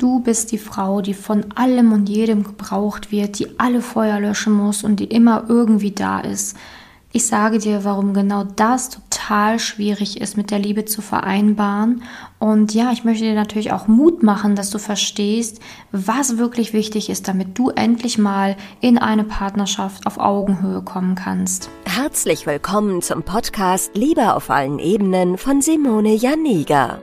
Du bist die Frau, die von allem und jedem gebraucht wird, die alle Feuer löschen muss und die immer irgendwie da ist. Ich sage dir, warum genau das total schwierig ist, mit der Liebe zu vereinbaren. Und ja, ich möchte dir natürlich auch Mut machen, dass du verstehst, was wirklich wichtig ist, damit du endlich mal in eine Partnerschaft auf Augenhöhe kommen kannst. Herzlich willkommen zum Podcast Liebe auf allen Ebenen von Simone Janiga.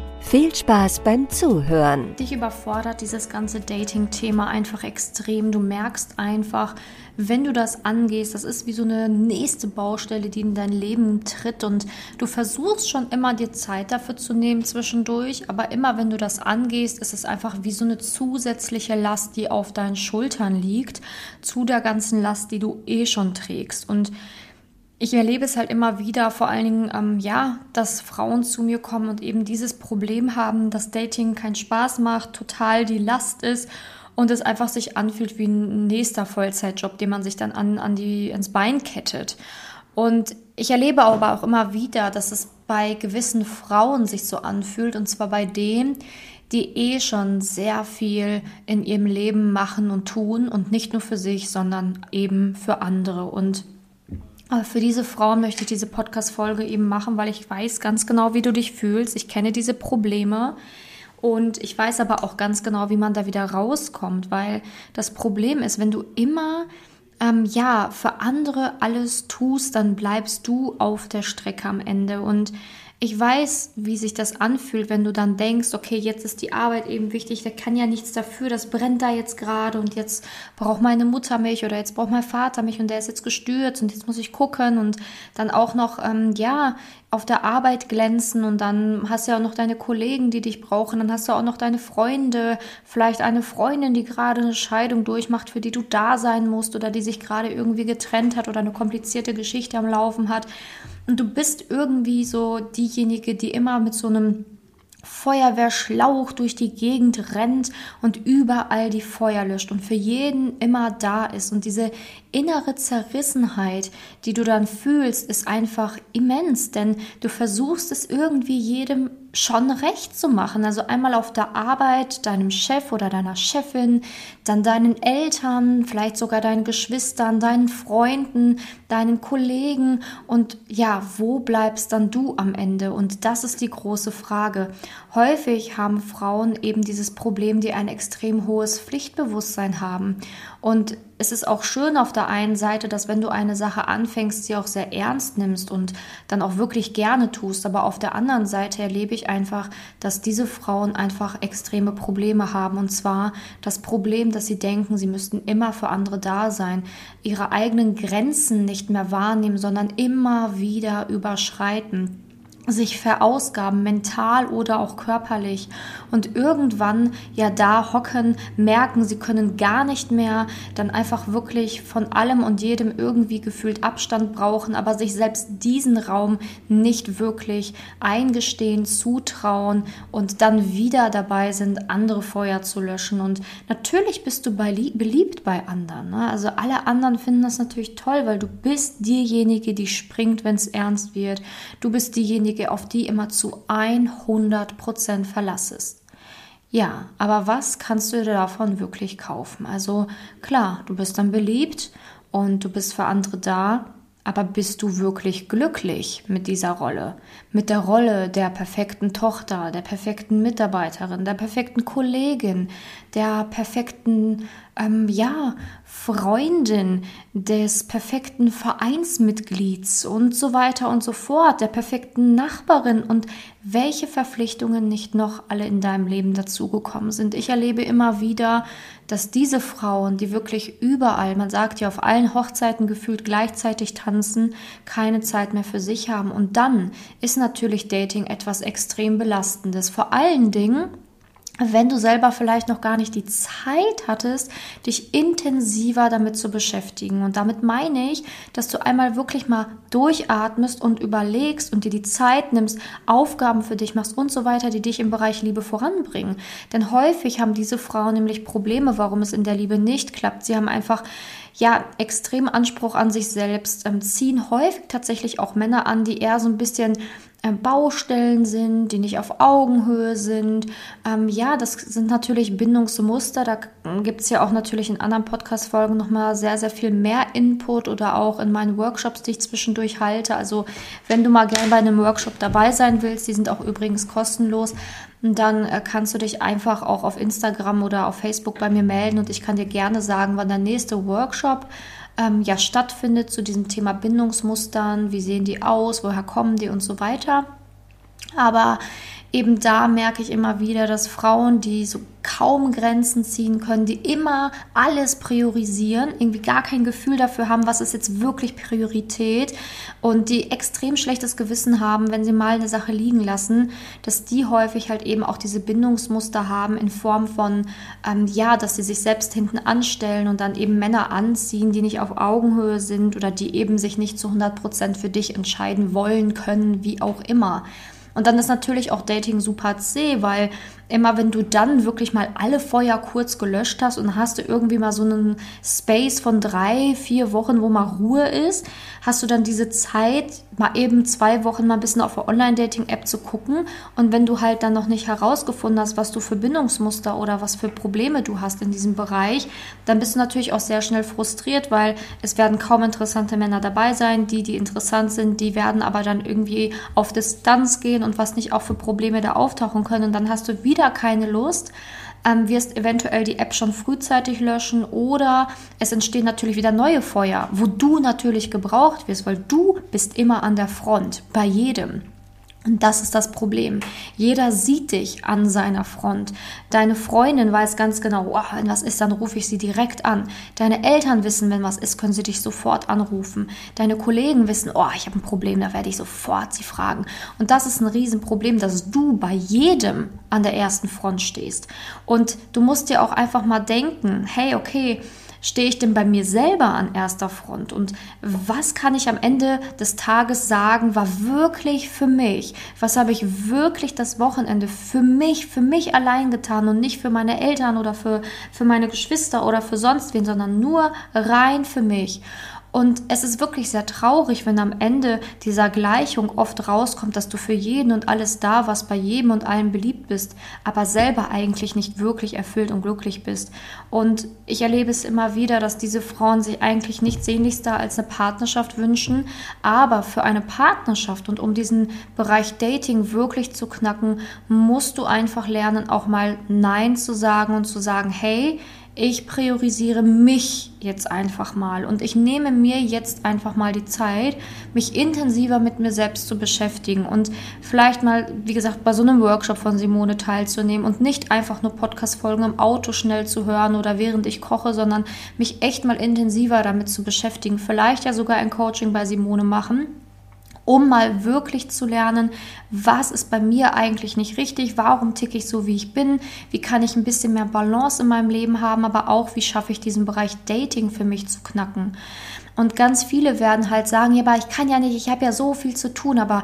Viel Spaß beim Zuhören. Dich überfordert dieses ganze Dating-Thema einfach extrem. Du merkst einfach, wenn du das angehst, das ist wie so eine nächste Baustelle, die in dein Leben tritt und du versuchst schon immer dir Zeit dafür zu nehmen zwischendurch, aber immer wenn du das angehst, ist es einfach wie so eine zusätzliche Last, die auf deinen Schultern liegt, zu der ganzen Last, die du eh schon trägst und ich erlebe es halt immer wieder, vor allen Dingen, ähm, ja, dass Frauen zu mir kommen und eben dieses Problem haben, dass Dating keinen Spaß macht, total die Last ist und es einfach sich anfühlt wie ein nächster Vollzeitjob, den man sich dann an, an die, ins Bein kettet. Und ich erlebe aber auch immer wieder, dass es bei gewissen Frauen sich so anfühlt, und zwar bei denen, die eh schon sehr viel in ihrem Leben machen und tun und nicht nur für sich, sondern eben für andere. Und für diese Frauen möchte ich diese Podcast-Folge eben machen, weil ich weiß ganz genau, wie du dich fühlst. Ich kenne diese Probleme. Und ich weiß aber auch ganz genau, wie man da wieder rauskommt, weil das Problem ist, wenn du immer ähm, ja für andere alles tust, dann bleibst du auf der Strecke am Ende. Und ich weiß, wie sich das anfühlt, wenn du dann denkst, okay, jetzt ist die Arbeit eben wichtig, der kann ja nichts dafür, das brennt da jetzt gerade und jetzt braucht meine Mutter mich oder jetzt braucht mein Vater mich und der ist jetzt gestürzt und jetzt muss ich gucken und dann auch noch, ähm, ja, auf der Arbeit glänzen und dann hast du ja auch noch deine Kollegen, die dich brauchen, dann hast du auch noch deine Freunde, vielleicht eine Freundin, die gerade eine Scheidung durchmacht, für die du da sein musst oder die sich gerade irgendwie getrennt hat oder eine komplizierte Geschichte am Laufen hat. Und du bist irgendwie so diejenige, die immer mit so einem Feuerwehrschlauch durch die Gegend rennt und überall die Feuer löscht und für jeden immer da ist. Und diese innere Zerrissenheit, die du dann fühlst, ist einfach immens, denn du versuchst es irgendwie jedem schon recht zu machen. Also einmal auf der Arbeit, deinem Chef oder deiner Chefin, dann deinen Eltern, vielleicht sogar deinen Geschwistern, deinen Freunden, deinen Kollegen. Und ja, wo bleibst dann du am Ende? Und das ist die große Frage. Häufig haben Frauen eben dieses Problem, die ein extrem hohes Pflichtbewusstsein haben. Und es ist auch schön auf der einen Seite, dass wenn du eine Sache anfängst, sie auch sehr ernst nimmst und dann auch wirklich gerne tust. Aber auf der anderen Seite erlebe ich einfach, dass diese Frauen einfach extreme Probleme haben. Und zwar das Problem, dass sie denken, sie müssten immer für andere da sein, ihre eigenen Grenzen nicht mehr wahrnehmen, sondern immer wieder überschreiten sich verausgaben, mental oder auch körperlich und irgendwann ja da hocken, merken, sie können gar nicht mehr, dann einfach wirklich von allem und jedem irgendwie gefühlt Abstand brauchen, aber sich selbst diesen Raum nicht wirklich eingestehen, zutrauen und dann wieder dabei sind, andere Feuer zu löschen. Und natürlich bist du beliebt bei anderen. Ne? Also alle anderen finden das natürlich toll, weil du bist diejenige, die springt, wenn es ernst wird. Du bist diejenige, diejenige, auf die immer zu 100 Prozent verlassest. Ja, aber was kannst du dir davon wirklich kaufen? Also klar, du bist dann beliebt und du bist für andere da, aber bist du wirklich glücklich mit dieser Rolle? Mit der Rolle der perfekten Tochter, der perfekten Mitarbeiterin, der perfekten Kollegin, der perfekten, ähm, ja, Freundin, des perfekten Vereinsmitglieds und so weiter und so fort, der perfekten Nachbarin und welche Verpflichtungen nicht noch alle in deinem Leben dazugekommen sind. Ich erlebe immer wieder, dass diese Frauen, die wirklich überall, man sagt ja auf allen Hochzeiten gefühlt gleichzeitig tanzen, keine Zeit mehr für sich haben. Und dann ist natürlich Dating etwas extrem Belastendes. Vor allen Dingen, wenn du selber vielleicht noch gar nicht die Zeit hattest, dich intensiver damit zu beschäftigen. Und damit meine ich, dass du einmal wirklich mal durchatmest und überlegst und dir die Zeit nimmst, Aufgaben für dich machst und so weiter, die dich im Bereich Liebe voranbringen. Denn häufig haben diese Frauen nämlich Probleme, warum es in der Liebe nicht klappt. Sie haben einfach ja, extrem Anspruch an sich selbst, ähm, ziehen häufig tatsächlich auch Männer an, die eher so ein bisschen Baustellen sind, die nicht auf Augenhöhe sind. Ähm, ja, das sind natürlich Bindungsmuster. Da gibt es ja auch natürlich in anderen Podcast-Folgen nochmal sehr, sehr viel mehr Input oder auch in meinen Workshops, die ich zwischendurch halte. Also wenn du mal gerne bei einem Workshop dabei sein willst, die sind auch übrigens kostenlos, dann äh, kannst du dich einfach auch auf Instagram oder auf Facebook bei mir melden und ich kann dir gerne sagen, wann der nächste Workshop ähm, ja stattfindet zu diesem Thema Bindungsmustern, wie sehen die aus, woher kommen die? Und so weiter. Aber eben da merke ich immer wieder, dass Frauen, die so kaum Grenzen ziehen können, die immer alles priorisieren, irgendwie gar kein Gefühl dafür haben, was ist jetzt wirklich Priorität und die extrem schlechtes Gewissen haben, wenn sie mal eine Sache liegen lassen, dass die häufig halt eben auch diese Bindungsmuster haben in Form von, ähm, ja, dass sie sich selbst hinten anstellen und dann eben Männer anziehen, die nicht auf Augenhöhe sind oder die eben sich nicht zu 100 Prozent für dich entscheiden wollen können, wie auch immer. Und dann ist natürlich auch Dating super zäh, weil immer wenn du dann wirklich mal alle Feuer kurz gelöscht hast und hast du irgendwie mal so einen Space von drei, vier Wochen, wo mal Ruhe ist, hast du dann diese Zeit, mal eben zwei Wochen mal ein bisschen auf der Online-Dating-App zu gucken. Und wenn du halt dann noch nicht herausgefunden hast, was du für Bindungsmuster oder was für Probleme du hast in diesem Bereich, dann bist du natürlich auch sehr schnell frustriert, weil es werden kaum interessante Männer dabei sein. Die, die interessant sind, die werden aber dann irgendwie auf Distanz gehen und was nicht auch für Probleme da auftauchen können. Und dann hast du wieder wieder keine Lust, ähm, wirst eventuell die App schon frühzeitig löschen oder es entstehen natürlich wieder neue Feuer, wo du natürlich gebraucht wirst, weil du bist immer an der Front bei jedem. Und das ist das Problem. Jeder sieht dich an seiner Front. Deine Freundin weiß ganz genau, oh, wenn was ist, dann rufe ich sie direkt an. Deine Eltern wissen, wenn was ist, können sie dich sofort anrufen. Deine Kollegen wissen, oh, ich habe ein Problem, da werde ich sofort sie fragen. Und das ist ein Riesenproblem, dass du bei jedem an der ersten Front stehst. Und du musst dir auch einfach mal denken, hey, okay, stehe ich denn bei mir selber an erster Front? Und was kann ich am Ende des Tages sagen, war wirklich für mich? Was habe ich wirklich das Wochenende für mich, für mich allein getan und nicht für meine Eltern oder für, für meine Geschwister oder für sonst wen, sondern nur rein für mich? Und es ist wirklich sehr traurig, wenn am Ende dieser Gleichung oft rauskommt, dass du für jeden und alles da was bei jedem und allen beliebt bist, aber selber eigentlich nicht wirklich erfüllt und glücklich bist. Und ich erlebe es immer wieder, dass diese Frauen sich eigentlich nichts sehnlichster als eine Partnerschaft wünschen, aber für eine Partnerschaft und um diesen Bereich Dating wirklich zu knacken, musst du einfach lernen, auch mal Nein zu sagen und zu sagen, hey, ich priorisiere mich jetzt einfach mal und ich nehme mir jetzt einfach mal die Zeit, mich intensiver mit mir selbst zu beschäftigen und vielleicht mal, wie gesagt, bei so einem Workshop von Simone teilzunehmen und nicht einfach nur Podcast-Folgen im Auto schnell zu hören oder während ich koche, sondern mich echt mal intensiver damit zu beschäftigen. Vielleicht ja sogar ein Coaching bei Simone machen um mal wirklich zu lernen, was ist bei mir eigentlich nicht richtig, warum ticke ich so, wie ich bin, wie kann ich ein bisschen mehr Balance in meinem Leben haben, aber auch, wie schaffe ich diesen Bereich Dating für mich zu knacken. Und ganz viele werden halt sagen, ja, aber ich kann ja nicht, ich habe ja so viel zu tun, aber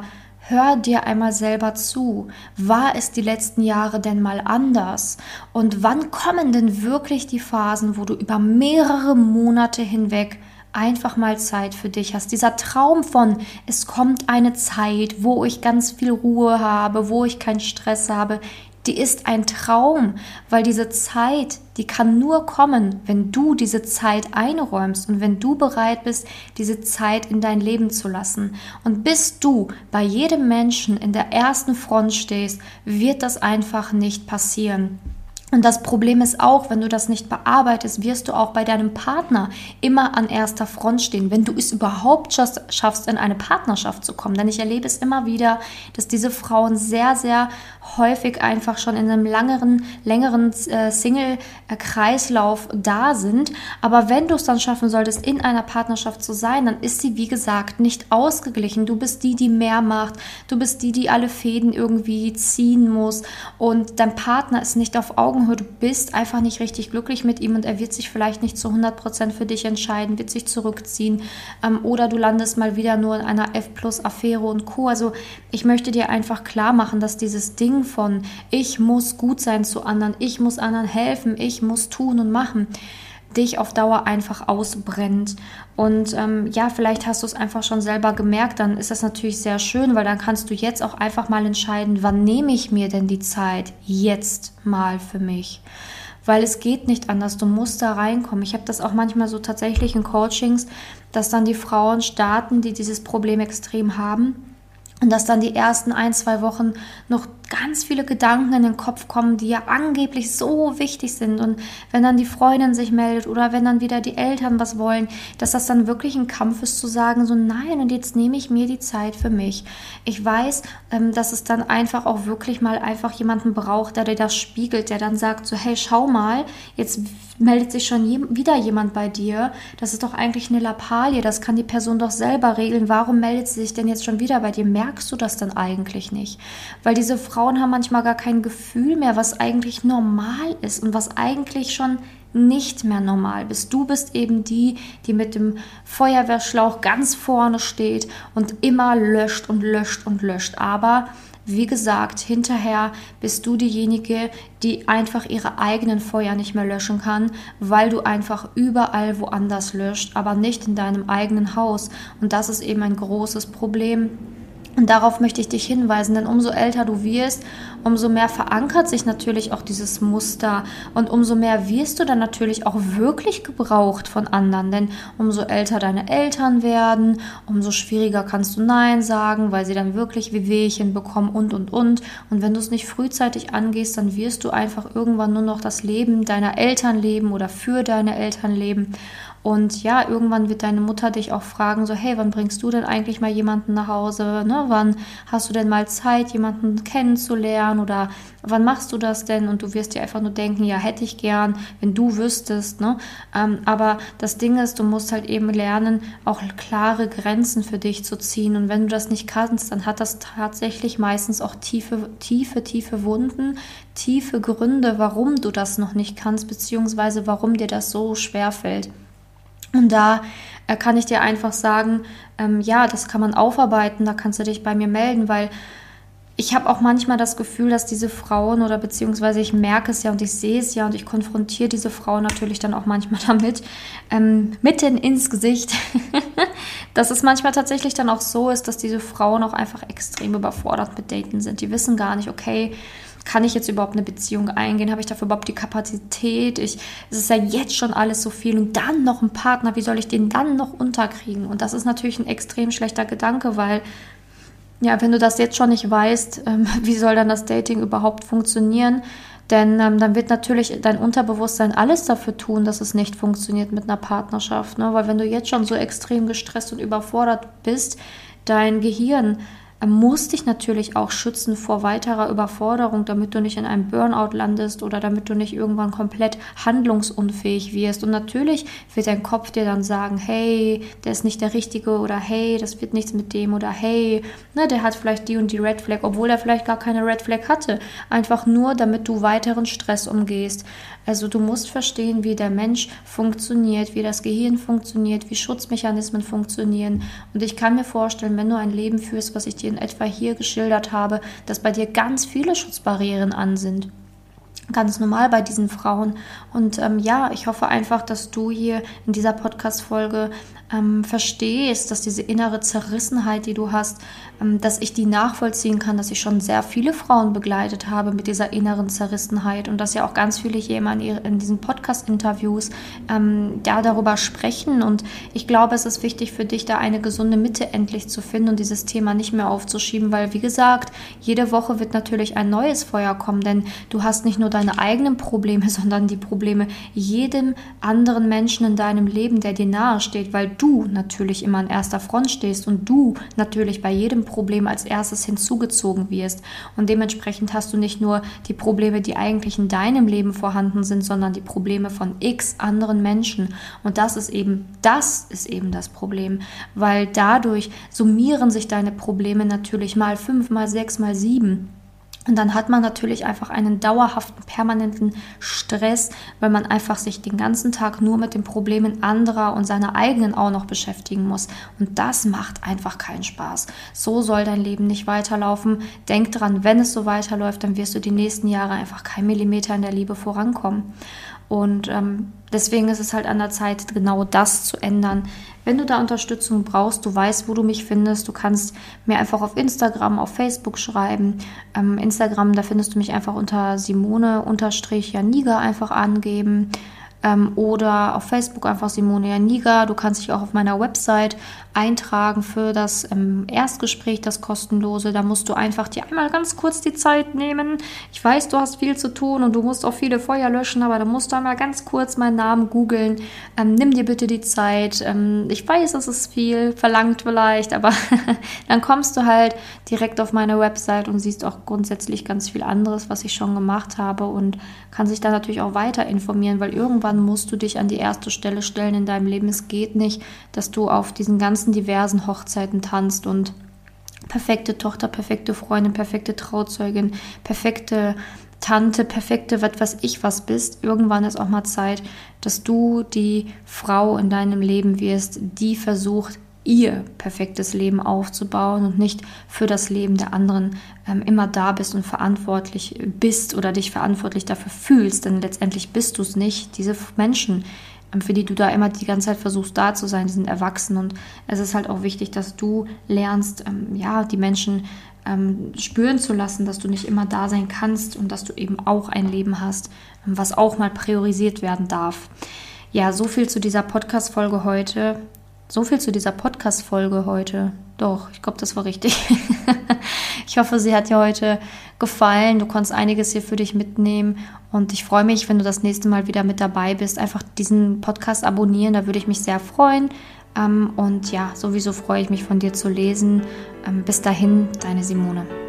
Hör dir einmal selber zu. War es die letzten Jahre denn mal anders? Und wann kommen denn wirklich die Phasen, wo du über mehrere Monate hinweg einfach mal Zeit für dich hast. Dieser Traum von, es kommt eine Zeit, wo ich ganz viel Ruhe habe, wo ich keinen Stress habe, die ist ein Traum, weil diese Zeit, die kann nur kommen, wenn du diese Zeit einräumst und wenn du bereit bist, diese Zeit in dein Leben zu lassen. Und bis du bei jedem Menschen in der ersten Front stehst, wird das einfach nicht passieren. Und das Problem ist auch, wenn du das nicht bearbeitest, wirst du auch bei deinem Partner immer an erster Front stehen, wenn du es überhaupt schaffst, in eine Partnerschaft zu kommen. Denn ich erlebe es immer wieder, dass diese Frauen sehr, sehr häufig einfach schon in einem langeren, längeren äh, Single-Kreislauf da sind. Aber wenn du es dann schaffen solltest, in einer Partnerschaft zu sein, dann ist sie, wie gesagt, nicht ausgeglichen. Du bist die, die mehr macht. Du bist die, die alle Fäden irgendwie ziehen muss. Und dein Partner ist nicht auf Augen Augenhöhe, du bist einfach nicht richtig glücklich mit ihm und er wird sich vielleicht nicht zu 100% für dich entscheiden, wird sich zurückziehen ähm, oder du landest mal wieder nur in einer F-Plus-Affäre und Co. Also ich möchte dir einfach klar machen, dass dieses Ding von ich muss gut sein zu anderen, ich muss anderen helfen, ich muss tun und machen, dich auf Dauer einfach ausbrennt. Und ähm, ja, vielleicht hast du es einfach schon selber gemerkt, dann ist das natürlich sehr schön, weil dann kannst du jetzt auch einfach mal entscheiden, wann nehme ich mir denn die Zeit jetzt mal für mich. Weil es geht nicht anders, du musst da reinkommen. Ich habe das auch manchmal so tatsächlich in Coachings, dass dann die Frauen starten, die dieses Problem extrem haben und dass dann die ersten ein, zwei Wochen noch ganz viele Gedanken in den Kopf kommen, die ja angeblich so wichtig sind. Und wenn dann die Freundin sich meldet oder wenn dann wieder die Eltern was wollen, dass das dann wirklich ein Kampf ist zu sagen, so nein, und jetzt nehme ich mir die Zeit für mich. Ich weiß, ähm, dass es dann einfach auch wirklich mal einfach jemanden braucht, der dir das spiegelt, der dann sagt, so hey, schau mal, jetzt meldet sich schon je wieder jemand bei dir. Das ist doch eigentlich eine Lappalie, das kann die Person doch selber regeln. Warum meldet sie sich denn jetzt schon wieder bei dir? Merkst du das dann eigentlich nicht? Weil diese Frau Frauen haben manchmal gar kein Gefühl mehr, was eigentlich normal ist und was eigentlich schon nicht mehr normal bist. Du bist eben die, die mit dem Feuerwehrschlauch ganz vorne steht und immer löscht und löscht und löscht. Aber wie gesagt, hinterher bist du diejenige, die einfach ihre eigenen Feuer nicht mehr löschen kann, weil du einfach überall woanders löscht, aber nicht in deinem eigenen Haus. Und das ist eben ein großes Problem und darauf möchte ich dich hinweisen, denn umso älter du wirst, umso mehr verankert sich natürlich auch dieses Muster und umso mehr wirst du dann natürlich auch wirklich gebraucht von anderen. Denn umso älter deine Eltern werden, umso schwieriger kannst du Nein sagen, weil sie dann wirklich Wehwehchen bekommen und und und. Und wenn du es nicht frühzeitig angehst, dann wirst du einfach irgendwann nur noch das Leben deiner Eltern leben oder für deine Eltern leben. Und ja, irgendwann wird deine Mutter dich auch fragen, so, hey, wann bringst du denn eigentlich mal jemanden nach Hause? Ne? Wann hast du denn mal Zeit, jemanden kennenzulernen? Oder wann machst du das denn? Und du wirst dir einfach nur denken, ja, hätte ich gern, wenn du wüsstest. Ne? Ähm, aber das Ding ist, du musst halt eben lernen, auch klare Grenzen für dich zu ziehen. Und wenn du das nicht kannst, dann hat das tatsächlich meistens auch tiefe, tiefe, tiefe Wunden, tiefe Gründe, warum du das noch nicht kannst, beziehungsweise warum dir das so schwer fällt. Und da äh, kann ich dir einfach sagen, ähm, ja, das kann man aufarbeiten, da kannst du dich bei mir melden, weil ich habe auch manchmal das Gefühl, dass diese Frauen oder beziehungsweise ich merke es ja und ich sehe es ja und ich konfrontiere diese Frauen natürlich dann auch manchmal damit, ähm, mitten ins Gesicht, dass es manchmal tatsächlich dann auch so ist, dass diese Frauen auch einfach extrem überfordert mit Daten sind. Die wissen gar nicht, okay, kann ich jetzt überhaupt eine Beziehung eingehen? Habe ich dafür überhaupt die Kapazität? Ich, es ist ja jetzt schon alles so viel und dann noch ein Partner, wie soll ich den dann noch unterkriegen? Und das ist natürlich ein extrem schlechter Gedanke, weil ja, wenn du das jetzt schon nicht weißt, ähm, wie soll dann das Dating überhaupt funktionieren? Denn ähm, dann wird natürlich dein Unterbewusstsein alles dafür tun, dass es nicht funktioniert mit einer Partnerschaft. Ne? Weil wenn du jetzt schon so extrem gestresst und überfordert bist, dein Gehirn musst dich natürlich auch schützen vor weiterer Überforderung, damit du nicht in einem Burnout landest oder damit du nicht irgendwann komplett handlungsunfähig wirst. Und natürlich wird dein Kopf dir dann sagen, hey, der ist nicht der Richtige oder hey, das wird nichts mit dem oder hey, ne, der hat vielleicht die und die Red Flag, obwohl er vielleicht gar keine Red Flag hatte. Einfach nur, damit du weiteren Stress umgehst. Also du musst verstehen, wie der Mensch funktioniert, wie das Gehirn funktioniert, wie Schutzmechanismen funktionieren. Und ich kann mir vorstellen, wenn du ein Leben führst, was ich dir in etwa hier geschildert habe, dass bei dir ganz viele Schutzbarrieren an sind ganz normal bei diesen Frauen. Und ähm, ja, ich hoffe einfach, dass du hier in dieser Podcast-Folge ähm, verstehst, dass diese innere Zerrissenheit, die du hast, ähm, dass ich die nachvollziehen kann, dass ich schon sehr viele Frauen begleitet habe mit dieser inneren Zerrissenheit und dass ja auch ganz viele hier immer in, in diesen Podcast-Interviews ähm, ja, darüber sprechen. Und ich glaube, es ist wichtig für dich, da eine gesunde Mitte endlich zu finden und dieses Thema nicht mehr aufzuschieben, weil, wie gesagt, jede Woche wird natürlich ein neues Feuer kommen, denn du hast nicht nur deine eigenen Probleme, sondern die Probleme jedem anderen Menschen in deinem Leben, der dir nahe steht, weil du natürlich immer an erster Front stehst und du natürlich bei jedem Problem als erstes hinzugezogen wirst. Und dementsprechend hast du nicht nur die Probleme, die eigentlich in deinem Leben vorhanden sind, sondern die Probleme von x anderen Menschen. Und das ist eben, das ist eben das Problem, weil dadurch summieren sich deine Probleme natürlich mal fünf, mal sechs, mal sieben. Und dann hat man natürlich einfach einen dauerhaften, permanenten Stress, weil man einfach sich den ganzen Tag nur mit den Problemen anderer und seiner eigenen auch noch beschäftigen muss. Und das macht einfach keinen Spaß. So soll dein Leben nicht weiterlaufen. Denk dran, wenn es so weiterläuft, dann wirst du die nächsten Jahre einfach kein Millimeter in der Liebe vorankommen. Und ähm, deswegen ist es halt an der Zeit, genau das zu ändern. Wenn du da Unterstützung brauchst, du weißt, wo du mich findest. Du kannst mir einfach auf Instagram, auf Facebook schreiben. Ähm, Instagram, da findest du mich einfach unter Simone-Janiga einfach angeben. Ähm, oder auf Facebook einfach Simone Janiga. Du kannst dich auch auf meiner Website eintragen für das ähm, Erstgespräch, das kostenlose. Da musst du einfach dir einmal ganz kurz die Zeit nehmen. Ich weiß, du hast viel zu tun und du musst auch viele Feuer löschen, aber da musst du einmal ganz kurz meinen Namen googeln. Ähm, nimm dir bitte die Zeit. Ähm, ich weiß, es ist viel verlangt vielleicht, aber dann kommst du halt direkt auf meine Website und siehst auch grundsätzlich ganz viel anderes, was ich schon gemacht habe und kannst dich dann natürlich auch weiter informieren, weil irgendwann musst du dich an die erste Stelle stellen in deinem Leben. Es geht nicht, dass du auf diesen ganzen ganzen diversen Hochzeiten tanzt und perfekte Tochter, perfekte Freundin, perfekte Trauzeugin, perfekte Tante, perfekte, was weiß ich was bist. Irgendwann ist auch mal Zeit, dass du die Frau in deinem Leben wirst, die versucht, ihr perfektes Leben aufzubauen und nicht für das Leben der anderen ähm, immer da bist und verantwortlich bist oder dich verantwortlich dafür fühlst, denn letztendlich bist du es nicht. Diese Menschen, ähm, für die du da immer die ganze Zeit versuchst da zu sein, die sind erwachsen und es ist halt auch wichtig, dass du lernst, ähm, ja, die Menschen ähm, spüren zu lassen, dass du nicht immer da sein kannst und dass du eben auch ein Leben hast, ähm, was auch mal priorisiert werden darf. Ja, so viel zu dieser Podcast-Folge heute. So viel zu dieser Podcast-Folge heute. Doch, ich glaube, das war richtig. ich hoffe, sie hat dir heute gefallen. Du konntest einiges hier für dich mitnehmen. Und ich freue mich, wenn du das nächste Mal wieder mit dabei bist. Einfach diesen Podcast abonnieren, da würde ich mich sehr freuen. Ähm, und ja, sowieso freue ich mich von dir zu lesen. Ähm, bis dahin, deine Simone.